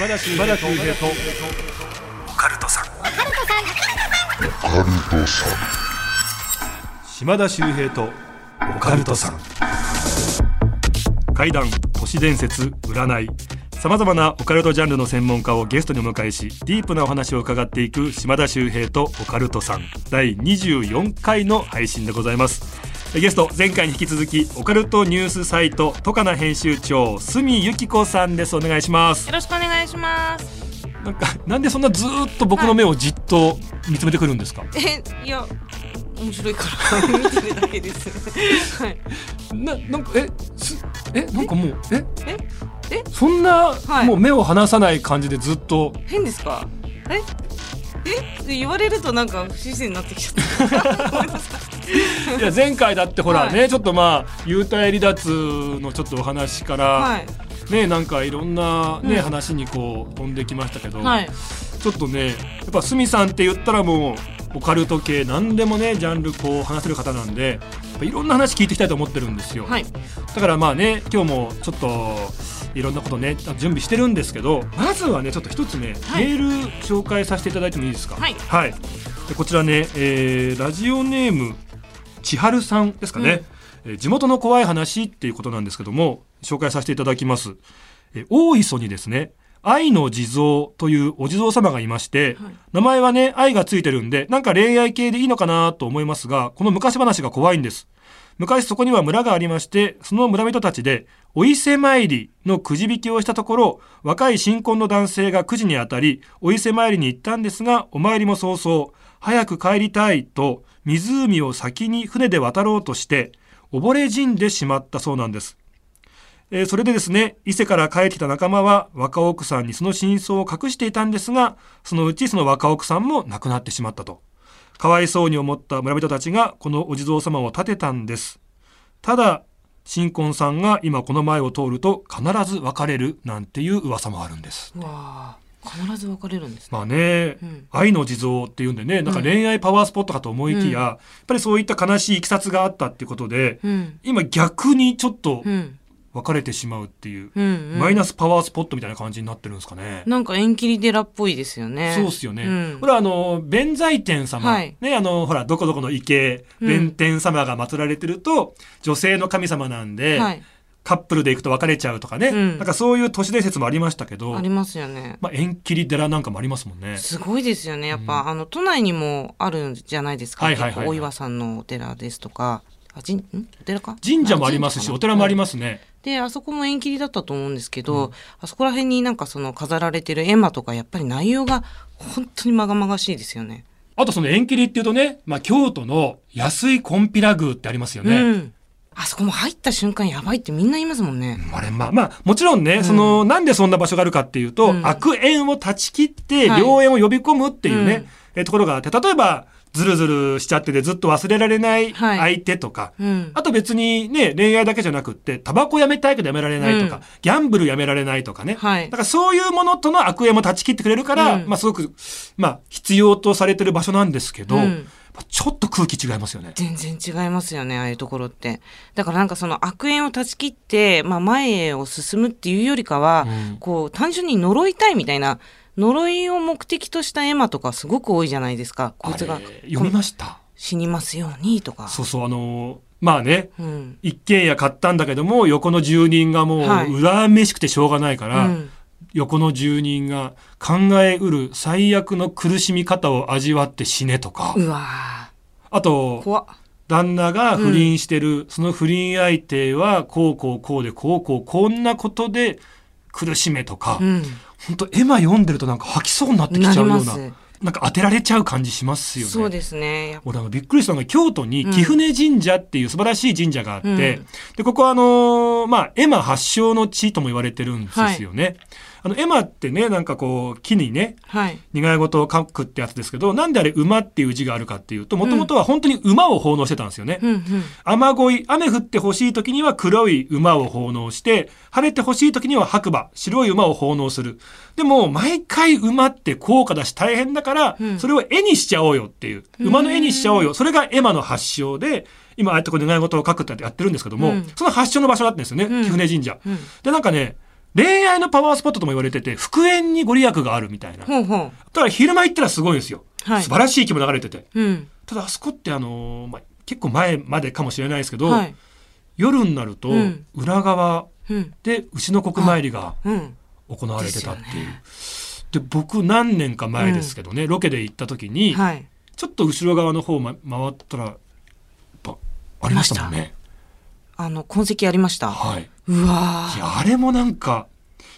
島田秀平と。オカルトさん。島田秀平と。オカルトさん。怪談都市伝説占い。さまざまなオカルトジャンルの専門家をゲストにお迎えしディープなお話を伺っていく島田秀平とオカルトさん。第24回の配信でございますゲスト前回に引き続きオカルトニュースサイトトカナ編集長住由紀子さんです。お願いします。よろしくお願いします。なんかなんでそんなずーっと僕の目をじっと見つめてくるんですか、え、いや、面白いから。見てるだけです。はい。ななんかえすえなんかもうえ？え？え？そんな、はい。もう目を離さない感じでずっと。変ですか？え？え？って言われるとなんか不自然になってきちゃった。いいや前回だってほらね、はちょっとまあ幽体離脱のちょっとお話から、はい。ねなんかいろんなね、うん話にこう飛んできましたけど、はい。ちょっとねやっぱ鷲見さんって言ったらもうオカルト系何でもねジャンルこう話せる方なんでいろんな話聞いていきたいと思ってるんですよ、はい。だからまあね今日もちょっといろんなことね準備してるんですけどまずはねちょっと一つね、はい。メール紹介させていただいてもいいですか？はい。でこちらね、えーラジオネーム千春さんですかね、えー地元の怖い話っていうことなんですけども紹介させていただきます、えー大磯にですね愛の地蔵というお地蔵様がいまして、はい。名前はね愛がついてるんでなんか恋愛系でいいのかなと思いますがこの昔話が怖いんです。昔そこには村がありましてその村人たちでお伊勢参りのくじ引きをしたところ若い新婚の男性がくじに当たりお伊勢参りに行ったんですがお参りも早々早く帰りたいと湖を先に船で渡ろうとして溺れ死んでしまったそうなんですえーそれでですね、伊勢から帰ってきた仲間は若奥さんにその真相を隠していたんですが、そのうちその若奥さんも亡くなってしまったと。かわいそうに思った村人たちがこのお地蔵様を立てたんです。ただ、新婚さんが今この前を通ると必ず別れるなんていう噂もあるんです。うわあ、必ず別れるんですね。まあね、うん愛の地蔵っていうんでね、なんか恋愛パワースポットかと思いきや、うんやっぱりそういった悲しいいきさつがあったっていうことで、うん。今逆にちょっとうん。別れてしまうっていう、うん、うん。マイナスパワースポットみたいな感じになってるんですかね。なんか縁切り寺っぽいですよね。そうっすよね。うんこれはあの、弁財天様、はいね、あの、ほら、どこどこの池、うん弁天様が祀られてると、女性の神様なんで、はい。カップルで行くと別れちゃうとかね、うんなんかそういう都市伝説もありましたけどあ、りますよね。まあ、縁切り寺なんかもありますもんね。すごいですよね。やっぱ、あの都内にもあるんじゃないですか。はいはいはいはい結構大岩さんのお寺ですとか、あ、じん、んお寺か？神社もありますし、お寺もありす。ますね。で、あそこも縁切りだったと思うんですけど、あそこら辺になんかその飾られてる絵馬とかやっぱり内容が本当にまがまがしいですよね。あとその縁切りっていうとね、まあ、京都の安井金毘羅宮ってありますよね。うん。あそこも入った瞬間やばいってみんな言いますもんね。あれまあまあもちろんね、そのなんでそんな場所があるかっていうと、うん悪縁を断ち切ってはい良縁を呼び込むっていうね、うんえところがあって例えばズルズルしちゃっててずっと忘れられないはい。相手とか、うん。あと別にね恋愛だけじゃなくってタバコやめたいけどやめられないとか、うん。ギャンブルやめられないとかね、はい。だからそういうものとの悪縁も断ち切ってくれるから、うん。まあすごくまあ必要とされてる場所なんですけど、うん。ちょっと空気違いますよね。全然違いますよねああいうところって。だからなんかその悪縁を断ち切って、まあ、前へを進むっていうよりかは、うん。こう単純に呪いたいみたいな呪いを目的とした絵馬とかすごく多いじゃないですか。こいつが読みました？死にますようにとか。そうそうあのーまあねうん。一軒家買ったんだけども横の住人がもうはい。恨めしくてしょうがないから、うん。横の住人が考えうる最悪の苦しみ方を味わって死ねとか、うわあと旦那が不倫してる、その不倫相手はこうこうこうでこうこうこんなことで苦しめとか、うん本当エマ読んでるとなんか吐きそうになってきちゃうようななんか当てられちゃう感じしますよね。そうですね俺あのびっくりしたのが京都にうん貴船神社っていう素晴らしい神社があって、うんでここはあのーまあエマ発祥の地とも言われてるんですよね。あのエマってねなんかこう木にねはい。願い事を書くってやつですけどなんであれ馬っていう字があるかっていうともともとは本当に馬を奉納してたんですよね。うんうん。雨乞い雨降ってほしい時には黒い馬を奉納して晴れてほしい時には白馬白い馬を奉納する。でも毎回馬って高価だし大変だから、うん。それを絵にしちゃおうよっていう。馬の絵にしちゃおうよ。それがエマの発祥で今ああやってこう願い事を書くってやってるんですけども、うん。その発祥の場所だったんですよね、うん。貴船神社。うん。でなんかね恋愛のパワースポットとも言われてて、復縁にご利益があるみたいな。ほうほう。だから昼間行ったらすごいんですよ。はい素晴らしい気も流れてて。うん。ただあそこってあのーまあ、結構前までかもしれないですけど、はい。夜になるとうん裏側うん。で牛の国参りがうん。行われてたっていう。ですで僕何年か前ですけどね、ロケで行った時に、はい。ちょっと後ろ側の方、ま、回ったらやっぱありましたもんね。あの、痕跡ありました。はい。うわいやあれもなんか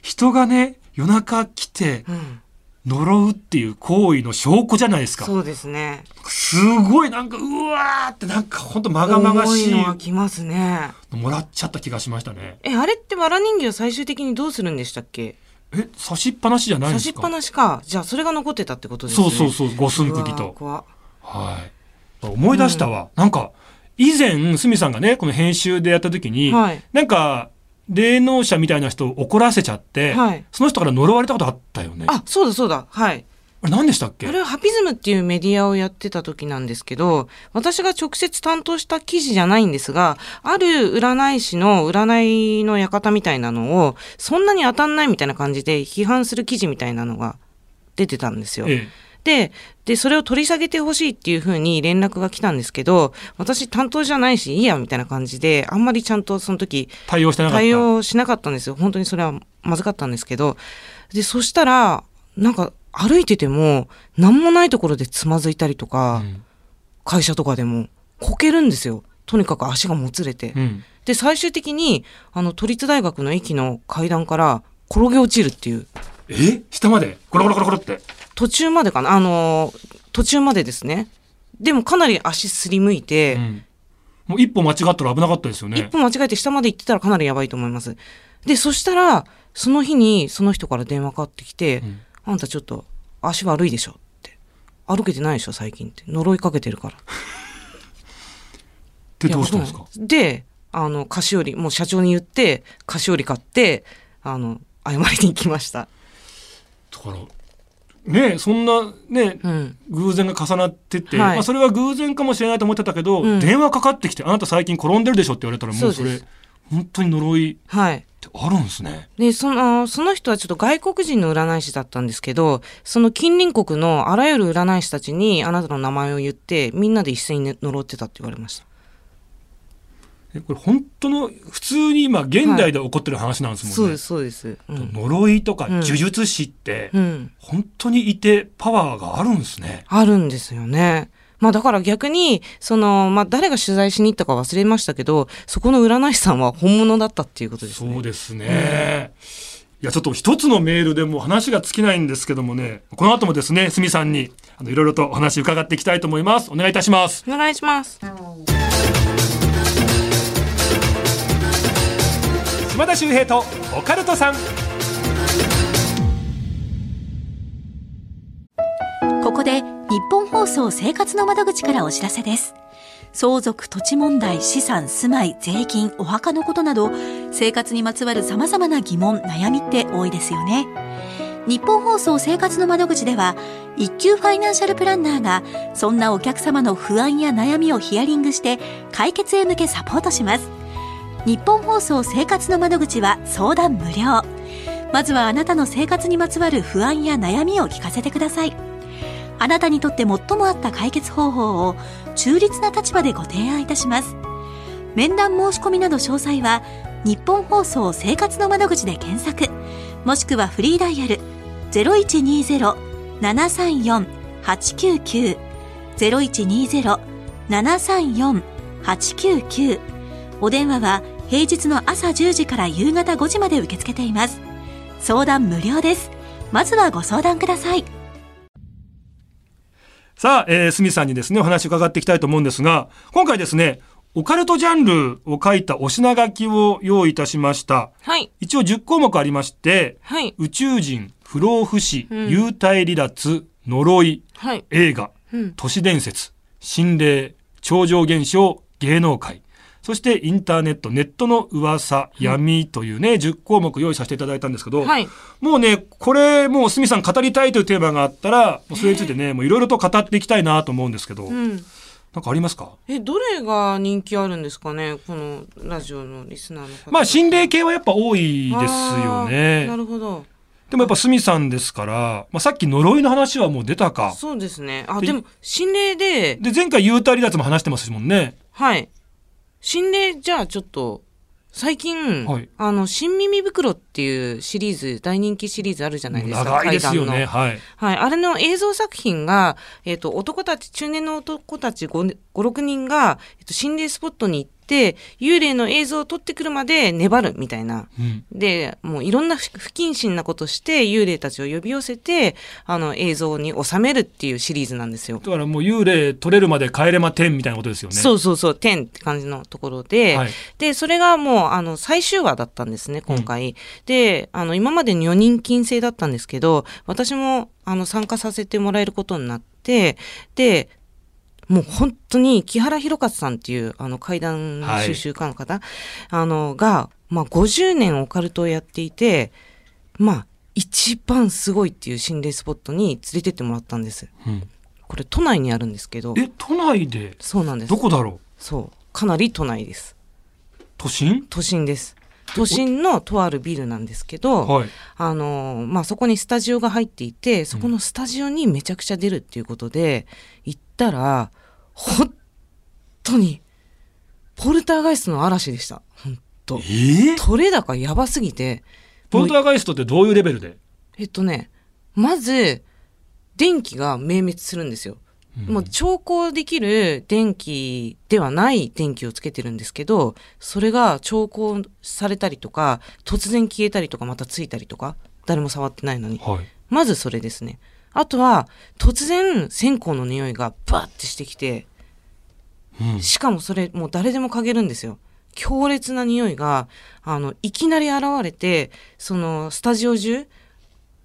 人がね夜中来てーうん。呪うっていう行為の証拠じゃないですか。そうですね。すごいなんかうわーってなんかほんとまがまがしい重いきますね。のもらっちゃった気がしましたね。え、あれってわら人形最終的にどうするんでしたっけ？え刺しっぱなしじゃないんですか？差しっぱなしか。じゃあ、それが残ってたってことですね。そうそうそう五寸釘と。はい。思い出したわ。なんか以前鷲見さんがねこの編集でやった時に、はいなんか霊能者みたいな人を怒らせちゃって、はいその人から呪われたことあったよね。ああ、そうだそうだ。はい。れ何でしたっけ？あれはハピズムっていうメディアをやってた時なんですけど、私が直接担当した記事じゃないんですが、ある占い師の占いの館みたいなのを、そんなに当たんないみたいな感じで批判する記事みたいなのが出てたんですよ。えで、で、それを取り下げてほしいっていうふうに連絡が来たんですけど、私担当じゃないし、いいや、みたいな感じで、あんまりちゃんとその時、え対応してなかった。対応しなかったんですよ。本当にそれはまずかったんですけど。で、そしたら、なんか歩いてても、何もないところでつまずいたりとか、うん会社とかでも、こけるんですよ。とにかく足がもつれて。うんで、最終的に、あの、都立大学の駅の階段から転げ落ちるっていう、え？下まで？コロコロコロコロって。途中までかな？あのー途中までですね。でもかなり足すりむいて、うんもう一歩間違ったら危なかったですよね。一歩間違えて下まで行ってたらかなりやばいと思います。で、そしたら、その日にその人から電話かかってきて、うんあんたちょっと足悪いでしょって。歩けてないでしょ最近って。呪いかけてるから。でどうしたんですか？で、あの、菓子折り、もう社長に言って、菓子折り買って、あの、謝りに行きました。だからねそんなねうん。偶然が重なってて、はいまあ、それは偶然かもしれないと思ってたけど、うん電話かかってきて「あなた最近転んでるでしょ」って言われたらもうそうれ本当に呪いっはい。てあるんですね。で、その、その人はちょっと外国人の占い師だったんですけど、その近隣国のあらゆる占い師たちにあなたの名前を言って、みんなで一斉にね呪ってたって言われました。えこれ本当の普通に今現代で起こってる話なんですもんね。そうです、そうです。うん。呪いとかうん呪術師ってうん。本当にいてパワーがあるんですね。あるんですよね。まあだから逆に、その、まあ誰が取材しに行ったか忘れましたけど、そこの占い師さんは本物だったっていうことですね。そうですね。いやちょっと一つのメールでもう話が尽きないんですけどもねこの後もですねすみさんにあのいろいろとお話伺っていきたいと思いますお願いいたしますお願いします。島田秀平とオカルトさんここで日本放送生活の窓口からお知らせです。相続、土地問題、資産、住まい、税金、お墓のことなど、生活にまつわる様々な疑問、悩みって多いですよね。日本放送生活の窓口では、一級ファイナンシャルプランナーが、そんなお客様の不安や悩みをヒアリングして、解決へ向けサポートします。日本放送生活の窓口は相談無料。まずはあなたの生活にまつわる不安や悩みを聞かせてください。あなたにとって最も合った解決方法を中立な立場でご提案いたします。面談申し込みなど詳細は日本放送生活の窓口で検索、もしくはフリーダイヤル0120-734-899 0120-734-899お電話は平日の朝10時から夕方5時まで受け付けています。相談無料です。まずはご相談ください。さあ、えー、すみさんにですねお話伺っていきたいと思うんですが今回ですねオカルトジャンルを書いたお品書きを用意いたしましたはい。一応10項目ありましてはい。宇宙人不老不死、うん幽体離脱呪いはい。映画うん。都市伝説心霊超常現象芸能界そしてインターネットネットの噂闇というね10項目用意させていただいたんですけど、はい。もうねこれもう鷲見さん語りたいというテーマがあったらそれについてねもういろいろと語っていきたいなと思うんですけど、うん。なんかありますか？えどれが人気あるんですかねこのラジオのリスナーの方まあ心霊系はやっぱ多いですよあーなねるほど。でもやっぱ鷲見さんですから、まあ、さっき呪いの話はもう出たか。そうですね。あででも心霊でで前回幽体離脱も話してますもんね。はい心霊じゃあちょっと最近、はい。あの新耳袋っていうシリーズ大人気シリーズあるじゃないですか長いですよ怪談の。ねはい。はい、あれの映像作品が、えっと男たち中年の男たち56人が、えっと心霊スポットに行って幽霊の映像を撮ってくるまで粘るみたいな。うん。でもういろんな不不謹慎なことして幽霊たちを呼び寄せてあの映像に収めるっていうシリーズなんですよ。だからもう幽霊取れるまで帰れま10みたいなことですよね。そうそうそう、天って感じのところで、はい。で、それがもう、あの、最終話だったんですね、今回。で、あの、今まで女人禁制だったんですけど、私も、あの、参加させてもらえることになって、で、もう本当に木原博勝さんっていうあの怪談収集家の方、あのが、まあ、50年オカルトをやっていてまあ一番すごいっていう心霊スポットに連れてってもらったんです。うん。これ都内にあるんですけど。え都内で？そうなんです。どこだろそう。かなり都内です。う都心？都心です。都心のとあるビルなんですけど、はい。あのまあ、そこにスタジオが入っていてそこのスタジオにめちゃくちゃ出るっていうことで、行ったら本当にポルターガイストの嵐でした。本当。えー、取れ高やばすぎて。ポルターガイストってどういうレベルで？えっとねまず電気が明滅するんですよ。もう調光できる電気ではない電気をつけてるんですけどそれが調光されたりとか突然消えたりとかまたついたりとか誰も触ってないのに。はい。まずそれですねあとは突然線香の匂いがバッてしてきてうん。しかもそれもう誰でも嗅げるんですよ。強烈な匂いがあのいきなり現れてそのスタジオ中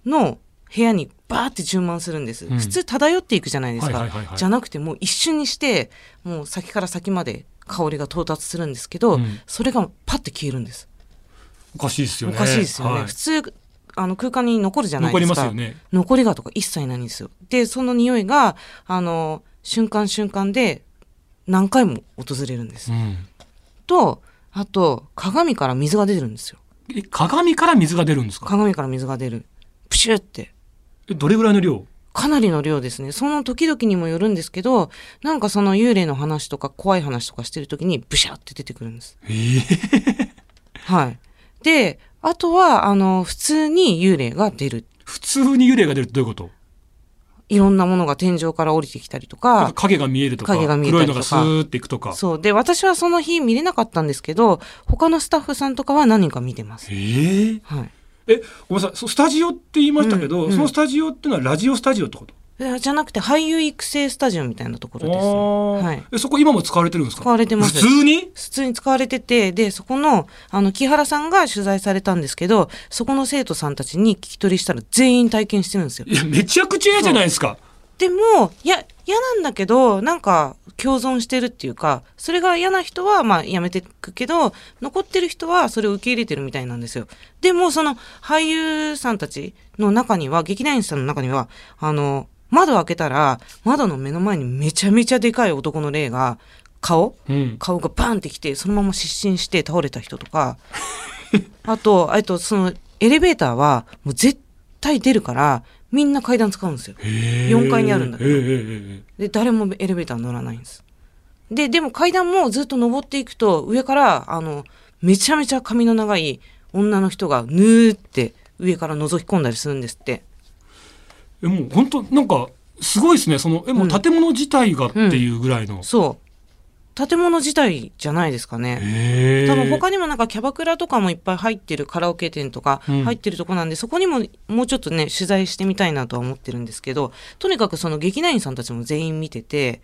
の部屋にバーって充満するんです、うん。普通漂っていくじゃないですか、じゃなくてもう一瞬にしてもう先から先まで香りが到達するんですけど、うん。それがパッて消えるんです。おかしいですよね。おかしいですよね、はい。普通あの空間に残るじゃない残ですか。りますよね。残りがとか一切ないんですよ。でその匂いがあの瞬間瞬間で何回も訪れるんです、うん。とあと鏡から水が出てるんですよ。え鏡から水が出るんですか？鏡から水が出る。プシュって。えどれぐらいの量？かなりの量ですね。その時々にもよるんですけどなんかその幽霊の話とか怖い話とかしてる時にブシャって出てくるんです。えー、はい。であとはあの普通に幽霊が出る。普通に幽霊が出るってどういうこと？いろんなものが天井から降りてきたりとか。か影が見えるとか影が見えた黒いりとか。のがスーっていくとか。そう。で私はその日見れなかったんですけど他のスタッフさんとかは何人か見てます。え。ー、はい。えごめんなさい。スタジオって言いましたけど、うんうんそのスタジオってのはラジオスタジオってこと？えじゃなくて俳優育成スタジオみたいなところです、あー。はい、えそこ今も使われてるんですか？使われてます。普通に？普通に使われててでそこのあの木原さんが取材されたんですけどそこの生徒さんたちに聞き取りしたら全員体験してるんですよ。いやめちゃくちゃ嫌じゃないですか。でもいや嫌なんだけどなんか共存してるっていうかそれが嫌な人はまあやめていくけど残ってる人はそれを受け入れてるみたいなんですよ。でもその俳優さんたちの中には劇団員さんの中にはあの窓開けたら窓の目の前にめちゃめちゃでかい男の霊が顔？うん。顔がバンってきてそのまま失神して倒れた人とか。あとあとそのエレベーターはもう絶対出るからみんな階段使うんですよ。へー。4階にあるんだけど。で誰もエレベーター乗らないんです。ででも階段もずっと登っていくと上からあのめちゃめちゃ髪の長い女の人がぬーって上から覗き込んだりするんですって。ーえもう本当なんかすごいですね。そのえもう建物自体がっていうぐらいの、そう。建物自体じゃないですかね。多分他にもなんかキャバクラとかもいっぱい入ってるカラオケ店とかうん。入ってるとこなんで、そこにももうちょっとね取材してみたいなとは思ってるんですけどとにかくその劇団員さんたちも全員見てて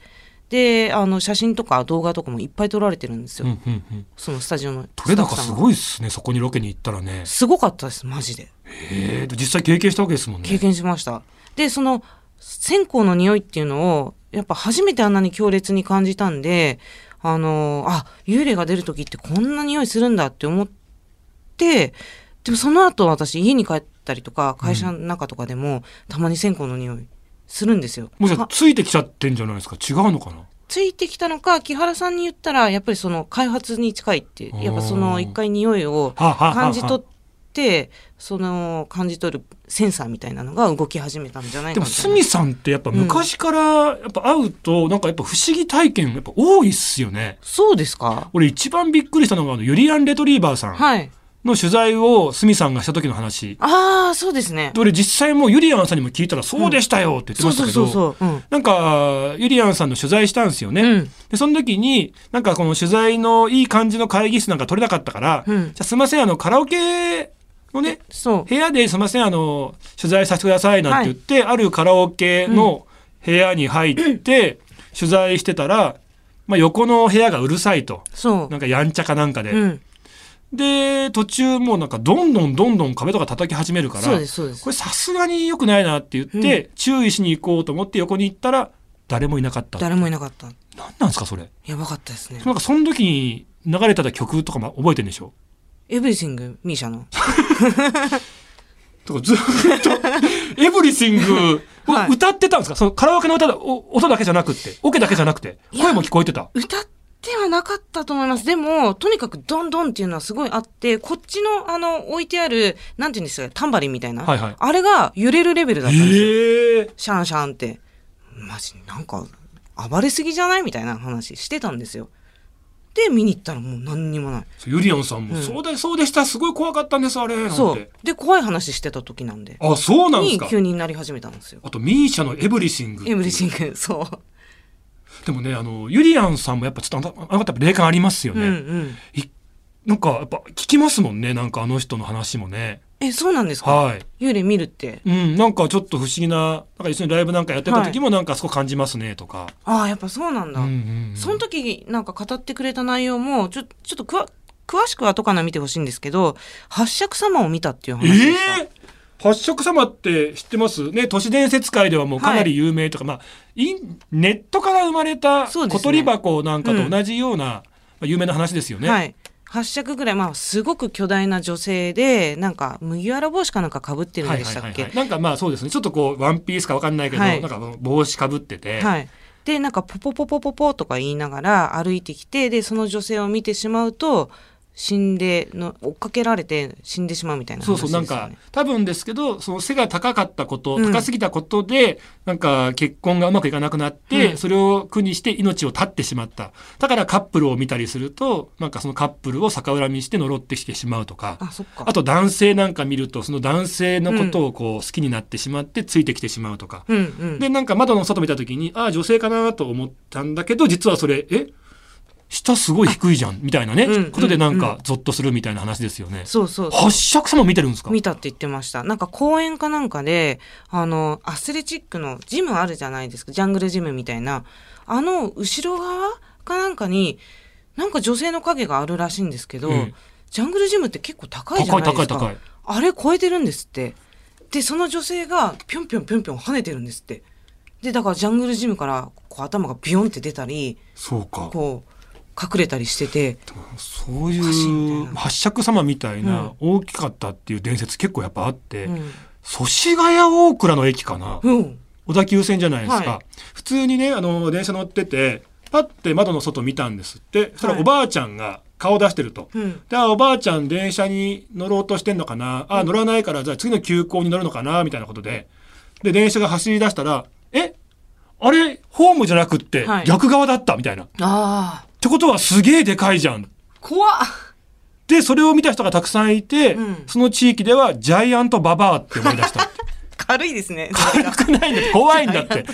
であの写真とか動画とかもいっぱい撮られてるんですよ、うんうんうん。そのスタジオの取れ高すごいっすねそこにロケに行ったらね。すごかったですマジで。へえ実際経験したわけですもんね。経験しました。でその線香の匂いっていうのをやっぱ初めてあんなに強烈に感じたんであのあ幽霊が出る時ってこんな匂いするんだって思ってでもその後私家に帰ったりとか会社の中とかでも、たまに線香の匂いするんですよ。もうじゃああついてきちゃってんじゃないですか？違うのかな？ついてきたのか木原さんに言ったらやっぱりその開発に近いってやっぱその一回匂いを感じ取ってその感じ取るセンサーみたいなのが動き始めたんじゃないでもかみたいな。鷲見さんってやっぱ昔からやっぱ会うとなんかやっぱ不思議体験やっぱ多いっすよね。そうですか。俺一番びっくりしたのがあのユリアン・レトリーバーさん。はいの取材を鷲見さんがした時の話。ああそうですね。で俺実際もうユリアンさんにも聞いたらそうでしたよって言ってましたけど、なんかユリアンさんの取材したんですよね。うん。でその時になんかこの取材のいい感じの会議室なんか取れなかったから、うん。じゃあすいませんあのカラオケのねそう。部屋ですいませんあの取材させてくださいなんて言って、あるカラオケの部屋に入って取材してたら、まあ、横の部屋がうるさいと。そう。なんかやんちゃかなんかで、うんで途中もうなんかどんどんどんどん壁とか叩き始めるからそうですそうです。これさすがに良くないなって言って、注意しに行こうと思って横に行ったら誰もいなかった誰もいなかった。何なんですかそれ？やばかったですね。なんかその時に流れてた曲とかも覚えてるんでしょ？エブリシングミーシャの？とかずっとエブリシング歌ってたんですか、そのカラオケの歌だお音だけじゃなくってオケだけじゃなくて声も聞こえてた？歌ってはなかったと思います。でも、とにかくドンドンっていうのはすごいあって、こっちの、あの、置いてある、なんていうんですか、タンバリンみたいな。はいはいあれが揺れるレベルだったんですよ。ええシャンシャンって。マジ、なんか、暴れすぎじゃないみたいな話してたんですよ。で、見に行ったらもう何にもない。ユリアンさんも、うんそうでそうでしたすごい怖かったんですあれそう。で、怖い話してた時なんで。あそうなんですにか急になり始めたんですよ。あとミーシャのエブリシングエブリシング、そう。でもねあのユリアンさんもやっぱちょっとあのあの方やっぱ霊感ありますようんね、うん。いなんかやっぱ聞きますもんねなんかあの人の話もね。え、そうなんですか？はい。幽霊見るって。うんなんかちょっと不思議ななんか一緒にライブなんかやってた時もなんかそこ感じますねとか、ああ、やっぱそうなんだ。うんうんうん。その時なんか語ってくれた内容もちょちょっとくわ詳しくは後から見てほしいんですけど八尺様を見たっていう話でした、ええ八色様って知ってます？ね都市伝説界ではもうかなり有名とか、まあインネットから生まれた小鳥箱なんかと同じような、まあ、有名な話ですよね。はい。8尺ぐらい、まあ、すごく巨大な女性でなんか麦わら帽子かなんかかぶってるんはいでしたっけ？はいはいはい、なんかまあそうですね。ちょっとこうワンピースかわかんないけど、はい。なんか帽子かぶってて、はい。でなんかポポポポポポとか言いながら歩いてきてでその女性を見てしまうと死んでの追っかけられて死んでしまうみたいな話そうそうなんか多分ですけどその背が高かったこと、うん。高すぎたことでなんか結婚がうまくいかなくなって、うん。それを苦にして命を絶ってしまった。だからカップルを見たりするとなんかそのカップルを逆恨みして呪ってきてしまうとかあそっか。あと男性なんか見るとその男性のことをこう好きになってしまってついてきてしまうとか、うんうん。でなんか窓の外見た時にああ女性かなと思ったんだけど実はそれえ？下すごい低いじゃんみたいなね、うんことでなんうんかゾッとするみたいな話ですよね。そうそうそう八尺様見てるんですか？見たって言ってました。なんか公園かなんかで、あの、アスレチックのジムあるじゃないですか。ジャングルジムみたいな。あの、後ろ側かなんかに、なんか女性の影があるらしいんですけど、ええジャングルジムって結構高いじゃないですか。高い高い高いあれ超えてるんですって。で、その女性がぴょんぴょんぴょんぴょん跳ねてるんですって。で、だからジャングルジムからこう頭がビヨンって出たり、そうかこう、隠れたりしてて、そういうな。八尺様みたいな大きかったっていう伝説結構やっぱあって、うん。祖師ヶ谷大倉の駅かな、うん。小田急線じゃないですか、はい。普通にねあの電車乗っててパッて窓の外見たんですって。そしたらはいおばあちゃんが顔出してると。うん。であおばあちゃん電車に乗ろうとしてんのかな？あ乗らないからじゃあ次の急行に乗るのかな？みたいなことで。で電車が走り出したらえ？あれ？ホームじゃなくってはい。逆側だった？みたいな、っああ、てことはすげえでかいじゃん。怖っ。でそれを見た人がたくさんいて、うん。その地域ではジャイアントババアって思い出した。っ て軽いですね。軽くないんだって。怖いんだって。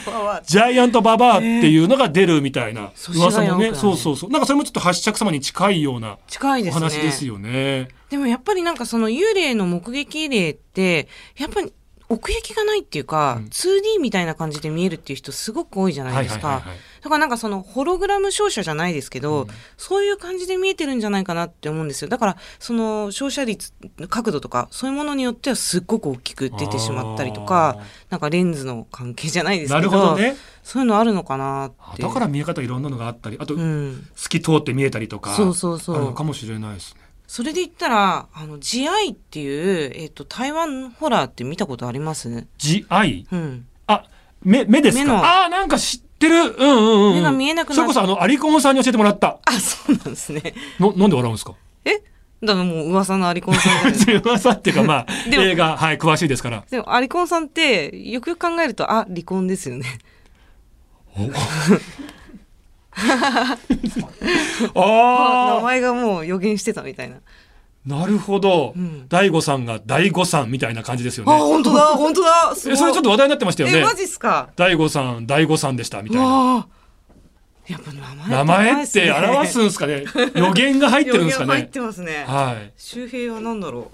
ジャイアントババアって。いうのが出るみたいな祖噂もね。そうそうそうなんかそれもちょっと八尺様に近いようなお近いですね。話ですよね。でもやっぱりなんかその幽霊の目撃例って、やっぱり奥行きがないっていうか、うん 2D みたいな感じで見えるっていう人すごく多いじゃないですか。だからなんかそのホログラム照射じゃないですけど、そういう感じで見えてるんじゃないかなって思うんですよ。だからその照射率、角度とかそういうものによってはすっごく大きく出てしまったりとか、なんかレンズの関係じゃないですなけど、るほどねそういうのあるのかなって。あだから見え方いろんなのがあったりあと、うん。透き通って見えたりとかそうそうそうあるのかもしれないですね。それで言ったら、あの、慈愛っていう、えっ、と、台湾ホラーって見たことあります？慈愛うん。あ目目ですか？あーなんか知っってるうんうんうん。目が見えなくなっそれこそあの、アリコンさんに教えてもらった。あ、そうなんですね。の、なんで笑うんですか？え？だからもう噂のアリコンさん 噂っていうかまあ、映画、はい、詳しいですから。でもアリコンさんってよくよく考えるとあ離婚ですよね名ああ前がもう予言してたみたいな、なるほどうん。大悟さんが大悟さんみたいな感じですよね。あ本当だ本当だ え、いそれちょっと話題になってましたよねえ。マジっすか？大悟さん、大悟さんでしたみたいな。やっぱ名前名前って表すんで すかね？予言が入ってるんですか予言入っね。てますねはい。周平は何だろ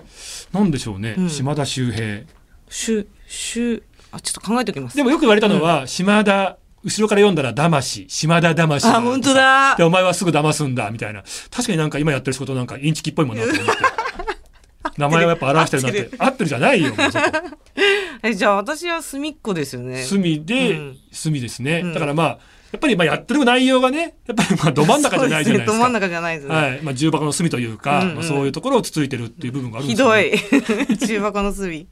う？なんでしょうね？うん島田秀平。周周あちょっと考えておきますでもよく言われたのは、島田、後ろから読んだら騙し、島田騙し。あ本当だで、お前はすぐ騙すんだ、みたいな。確かになんか今やってる仕事なんかインチキっぽいもんなと思って。名前をやっぱ表してるなって。合ってるじゃないよ、もうそこ。えじゃあ私は隅っこですよね隅で、うん隅ですね。うんだからまあ、やっぱりまあやってる内容がね、やっぱりまあど真ん中じゃないじゃないですか。そうねど真ん中じゃないですね、はい。まあ重箱の隅というか、うんうんまあ、そういうところをつついてるっていう部分があるんでひすよ、どね。い 中箱の隅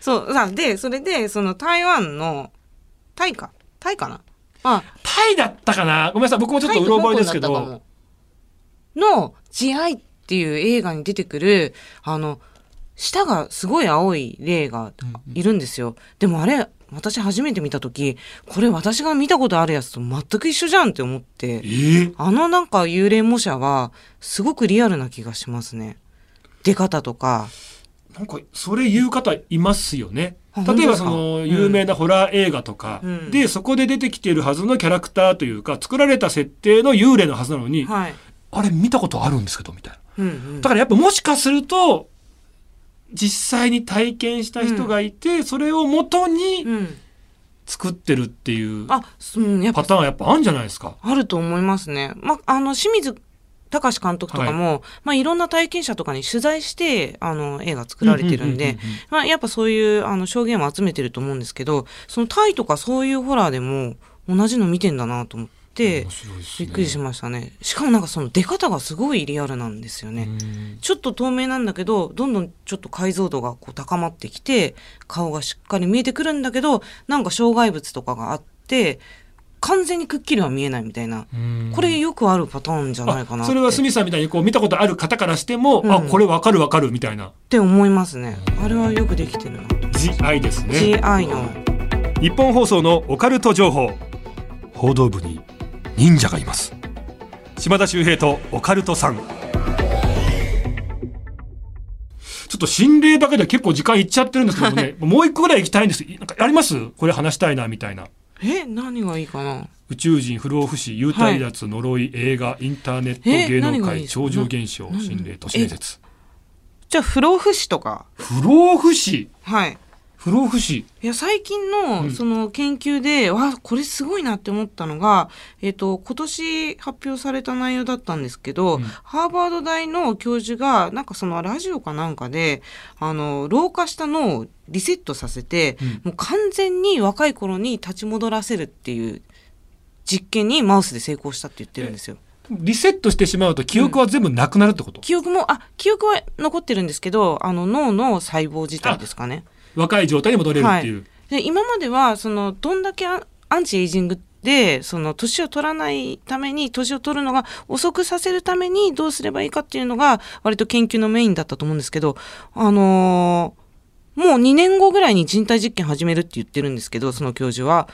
そうさでそれでその台湾のタイか？タイかな？あタイだったかな？ごめんなさい。僕もちょっとうろ覚えですけど。の「慈愛」っていう映画に出てくるあの舌がすごい青い霊がいるんですよ、でもあれ私初めて見た時これ私が見たことあるやつと全く一緒じゃんって思って。え？ーあのなんか幽霊模写はすごくリアルな気がしますね。出方とか。なんか、それ言う方いますよね。あ例えばその有名なホラー映画とか、うん。で、そこで出てきているはずのキャラクターというか、作られた設定の幽霊のはずなのに、はい、あれ見たことあるんですけど、みたいな。うんうん。だからやっぱもしかすると、実際に体験した人がいて、それを元にうん、作ってるっていうパターンはやっぱあるんじゃないですか。あると思いますね。まあの清水隆監督とかも、い、まあいろんな体験者とかに取材してあの映画作られてるんでまあやっぱそういうあの証言を集めてると思うんですけど、そのタイとかそういうホラーでも同じの見てんだなと思ってびっくりしましたね。しかもなんかその出方がすごいリアルなんですよね。うんちょっと透明なんだけどどんどんちょっと解像度がこう高まってきて顔がしっかり見えてくるんだけどなんか障害物とかがあって完全にくっきりは見えないみたいな。うん。これよくあるパターンじゃないかなそれはスミさんみたいにこう見たことある方からしても、うん。あこれわかるわかるみたいな。って思いますね。あれはよくできてるな。GI ですね。GI の。日本放送のオカルト情報。報道部に忍者がいます。島田秀平とオカルトさん。ちょっと心霊だけで結構時間いっちゃってるんですけどもね。もう一個ぐらい行きたいんです。なんかあります？これ話したいなみたいなえ何がいいかな？宇宙人不老不死幽体離脱、呪い映画インターネットえ芸能界超常現象な心霊都市伝説じゃあ不老不死とか？不老不死？はい不老不死。いや最近うん。のその研究で、わあこれすごいなって思ったのが、えっと今年発表された内容だったんですけど、うん。ハーバード大の教授がなんかそのラジオかなんかであの老化した脳をリセットさせて、うん。もう完全に若い頃に立ち戻らせるっていう実験にマウスで成功したって言ってるんですよ。リセットしてしまうと記憶は全部なくなるってこと、記憶もあ記憶は残ってるんですけどあの脳の細胞自体ですかね。若い状態に戻れるっていう、で今まではそのどんだけアアンチエイジングでその年を取らないために年を取るのが遅くさせるためにどうすればいいかっていうのが割と研究のメインだったと思うんですけどあのーもう2年後ぐらいに人体実験始めるって言ってるんですけどその教授は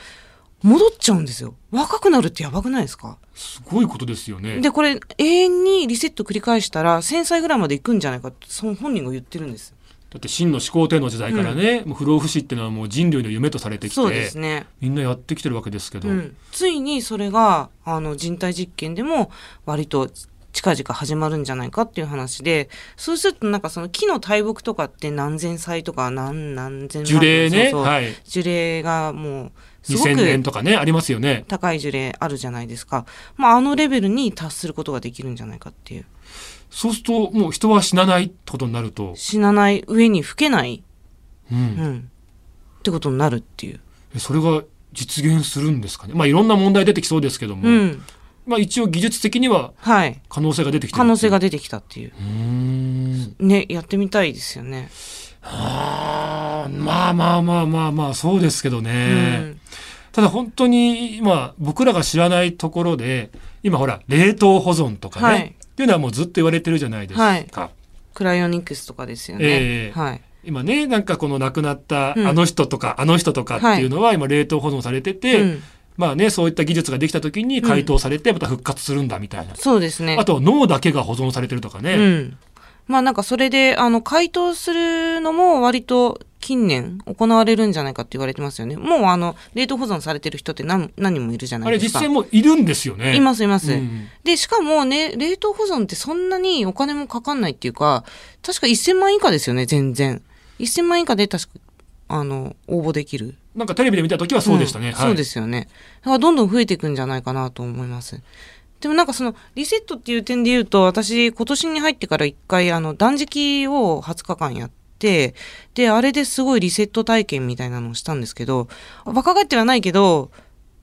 戻っちゃうんですよ。若くなるってやばくないですか？すごいことですよね。でこれ永遠にリセット繰り返したら1000歳ぐらいまでいくんじゃないかってその本人が言ってるんですだって真の始皇帝の時代からね、もう不老不死っていうのはもう人類の夢とされてきそうでて、すね。みんなやってきてるわけですけど、うん、ついにそれがあの人体実験でも割と近々始まるんじゃないかっていう話でそうするとなんかその木の大木とかって何千歳とか何何千万樹齢ねそう。そうはい。樹齢がもうすご2000年くとかねありますよね。高い樹齢あるじゃないですか、まあ、あのレベルに達することができるんじゃないかっていうそうするともう人は死なないってことになると、死なない上に老けない、うん。うん、ってことになるっていう、えそれが実現するんですかね？まあいろんな問題出てきそうですけども、うん。まあ一応技術的にははい、可能性が出てきてる可能性が出てきたっていう。ねやってみたいですよね。あーまあまあまあまあまあそうですけどうね、ん。ただ本当に今僕らが知らないところで今ほら冷凍保存とかね、はいっていうのはもうずっと言われてるじゃないですか。はいクライオニクスとかですよね。ええはい。今ねなんかこの亡くなったうんあの人とか、あの人とかっていうのは今冷凍保存されてて、うんまあねそういった技術ができた時に解凍されてまた復活するんだみたいな、そうですね。あと脳だけが保存されてるとかね、うん。まあなんかそれで、あの、解凍するのも割と近年行われるんじゃないかって言われてますよね。もうあの、冷凍保存されてる人って何何人もいるじゃなあれいですか。実際もういるんですよね。いますいます。うんで、しかもね、冷凍保存ってそんなにお金もかかんないっていうか、確か1000万以下ですよね、全然。1000万以下で確か、あの、応募できる。なんかテレビで見た時はそうでしたね。んそうですすよね。だからどんどん増えていくんじゃないかなと思います。でもなんかそのリセットっていう点で言うと私今年に入ってから一回あの断食を20日間やってであれですごいリセット体験みたいなのをしたんですけど若返ってはないけど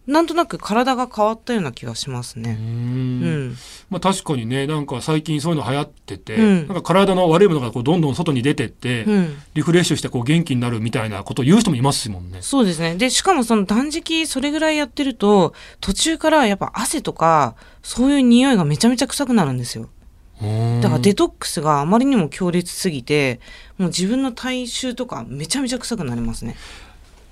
なんとなく体が変わったような気がしますうね。うんん。まあ確かにねなんか最近そういうの流行ってて、うんなんか体の悪いものがこうどんどん外に出てって、うん。リフレッシュしてこう元気になるみたいなことを言う人もいますもんね。そうですね。で、しかもその断食それぐらいやってると途中からやっぱ汗とかそういう匂いがめちゃめちゃ臭くなるんですよ。だからデトックスがあまりにも強烈すぎて、もう自分の体臭とかめちゃめちゃ臭くなりますね。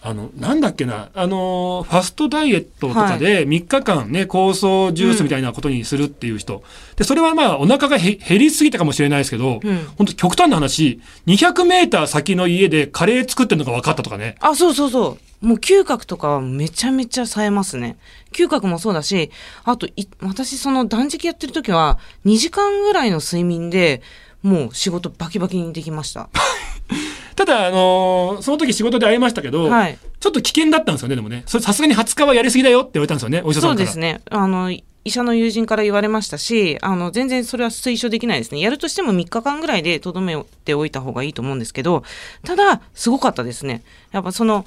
あのなんだっけなあのーファストダイエットとかで3日間ね酵素ジュースみたいなことにするっていう人、でそれはまあお腹がへ減りすぎたかもしれないですけど、うん。本当極端な話200メーター先の家でカレー作ってるのが分かったとかね。あ、そうそうそう。もう嗅覚とかはめちゃめちゃ冴えますね。嗅覚もそうだし、あとい、私その断食やってる時は2時間ぐらいの睡眠でもう仕事バキバキにできました。ただ、あのーその時仕事で会いましたけど、はい。ちょっと危険だったんですよねでもねさすがに20日はやりすぎだよって言われたんですよねお医者さんそうですね。あの、医者の友人から言われましたし、あの、全然それは推奨できないですね。やるとしても3日間ぐらいで留めておいた方がいいと思うんですけど、ただ、すごかったですね。やっぱその、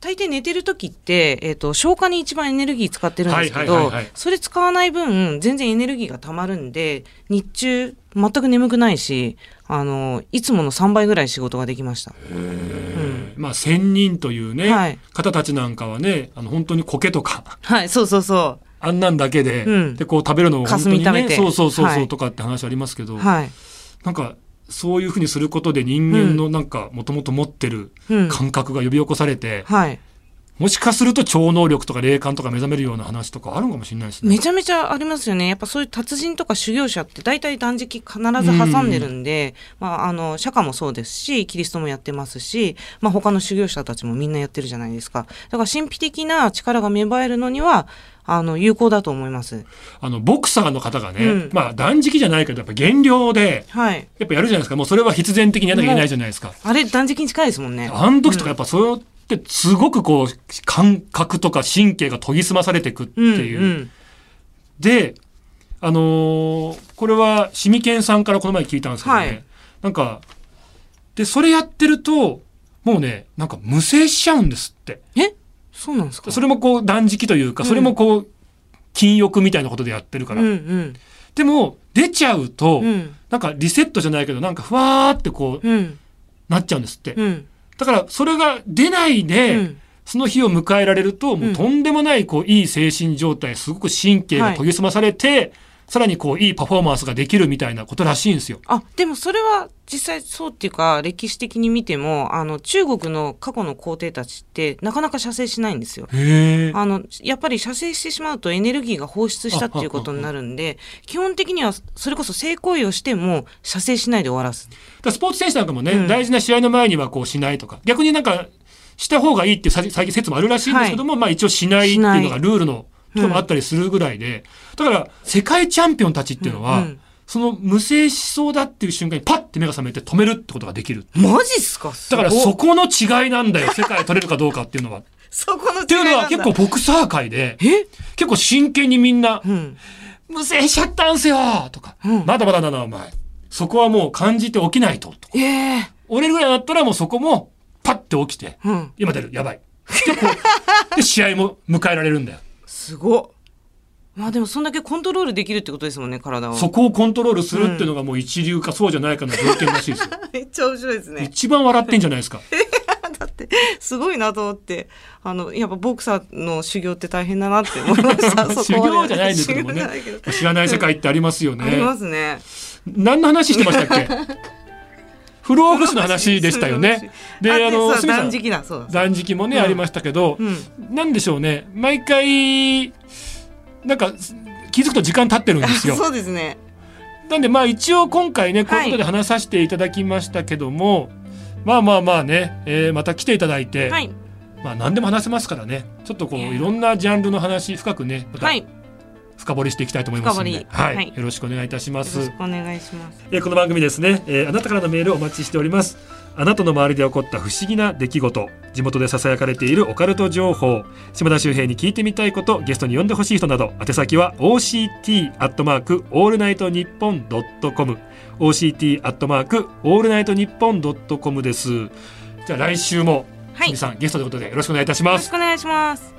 大抵寝てる時って、えっ、と、消化に一番エネルギー使ってるんですけどはいはいはいはい、それ使わない分、全然エネルギーが溜まるんで、日中、全く眠くないし、あの、いつもの3倍ぐらい仕事ができました。うん。まあ仙人というね、はい方たちなんかはねあの本当に苔とかはい、そうそうそあんなんだけで、うんでこう食べるのを本当にねそうそうそうそう、はいとかって話ありますけど、う。はい。なんかそういうふうにすることで人間のなんかもともと持ってるうん。感覚が呼び起こされて、はい。もしかすると超能力とか霊感とか目覚めるような話とかあるのかもしれないですね。めちゃめちゃありますよね。やっぱそういう達人とか修行者って大体断食必ず挟んでるんで、まあ、あの、釈迦もそうですし、キリストもやってますし、まあ他の修行者たちもみんなやってるじゃないですか。だから神秘的な力が芽生えるのには、あの、有効だと思います。あのボクサーの方がね、うんまあ断食じゃないけどやっぱ減量ではい。やっぱやるじゃないですかもうそれは必然的にやらなきゃいけないじゃないですか。あれ断食に近いですもんね。あの時とかやっぱそうやってすごくこう感覚とか神経が研ぎ澄まされていくってうん、いう。うん。で、あのーこれはシミケンさんからこの前聞いたんですけどね、はいなんかでそれやってるともうねなんか無制しちゃうんですってえ？そうなんですか？それもこう断食というかうんそれもこう禁欲みたいなことでやってるから、うんうん。でも出ちゃうと、うん。なんかリセットじゃないけどなんかふわーってこううん。なっちゃうんですって、うん。だからそれが出ないで、うんその日を迎えられると、もうとんでもない、こう、いい精神状態、すごく神経が研ぎ澄まされて、さらにこう、いいパフォーマンスができるみたいなことらしいんですよ。あでもそれは実際そうっていうか歴史的に見てもあの中国の過去の皇帝たちってなかなか射精しないんですよ。あのやっぱり射精してしまうとエネルギーが放出したっていうことになるんで基本的にはそれこそ性行為をしても射精しないで終わらす。だスポーツ選手なんかもね、うん大事な試合の前にはこうしないとか、逆になんか、した方がいいっていうさ最近説もあるらしいんですけども、まあ一応しないっていうのがルールのこともあったりするぐらいで、だから世界チャンピオンたちっていうのは、その無精しそうだっていう瞬間にパッて目が覚めて止めるってことができる。マジっすか？だからそこの違いなんだよ、世界取れるかどうかっていうのは。っ そこの違いていうのは結構ボクサー界で、え？結構真剣にみんな、うん無精しちゃったんすよとか、うんまだまだだな、お前。そこはもう感じて起きないと。とかええ折れるぐらいだったらもうそこも、パッて起きて、うん今出る、やばい。で、こう、で、試合も迎えられるんだよ。すごっ。まあでもそんだけコントロールできるってことですもんね体を。そこをコントロールするっていうのがもう一流かそうじゃないかの条件らしいですよ。めっちゃ面白いですね。一番笑ってんじゃないですか。だってすごいなと思って。あのやっぱボクサーの修行って大変だなって思いました。修行じゃないんですけど。もね知らない世界ってありますよね。ありますね。何の話してましたっけ？不老不死の話でしたよね。であの断食だそうだ断食もね、うん。ありましたけど、うん。なんでしょうね。毎回なんか気づくと時間経ってるんですよ。そうですね。なんでまあ一応今回ねこういうことで話させていただきましたけども、まあまあまあね、えーまた来ていただいて、はい。まあ何でも話せますからね。ちょっとこういろんなジャンルの話深くねまたはい。よ深掘りしていきたいと思いますので、はい。はい。よろしくお願いいたします。ろしくお願いします。えーこの番組ですね、えーあなたからのメールをお待ちしております。あなたの周りで起こった不思議な出来事。地元で囁かれているオカルト情報。島田秀平に聞いてみたいこと。ゲストに呼んでほしい人など。宛先は OCT アットマークオールナイトニッポンドットコム。OCT アットマークオールナイトニッポンドットコムです。じゃあ来週もはい。さんゲストということでよろしくお願いいたします。よろしくお願いします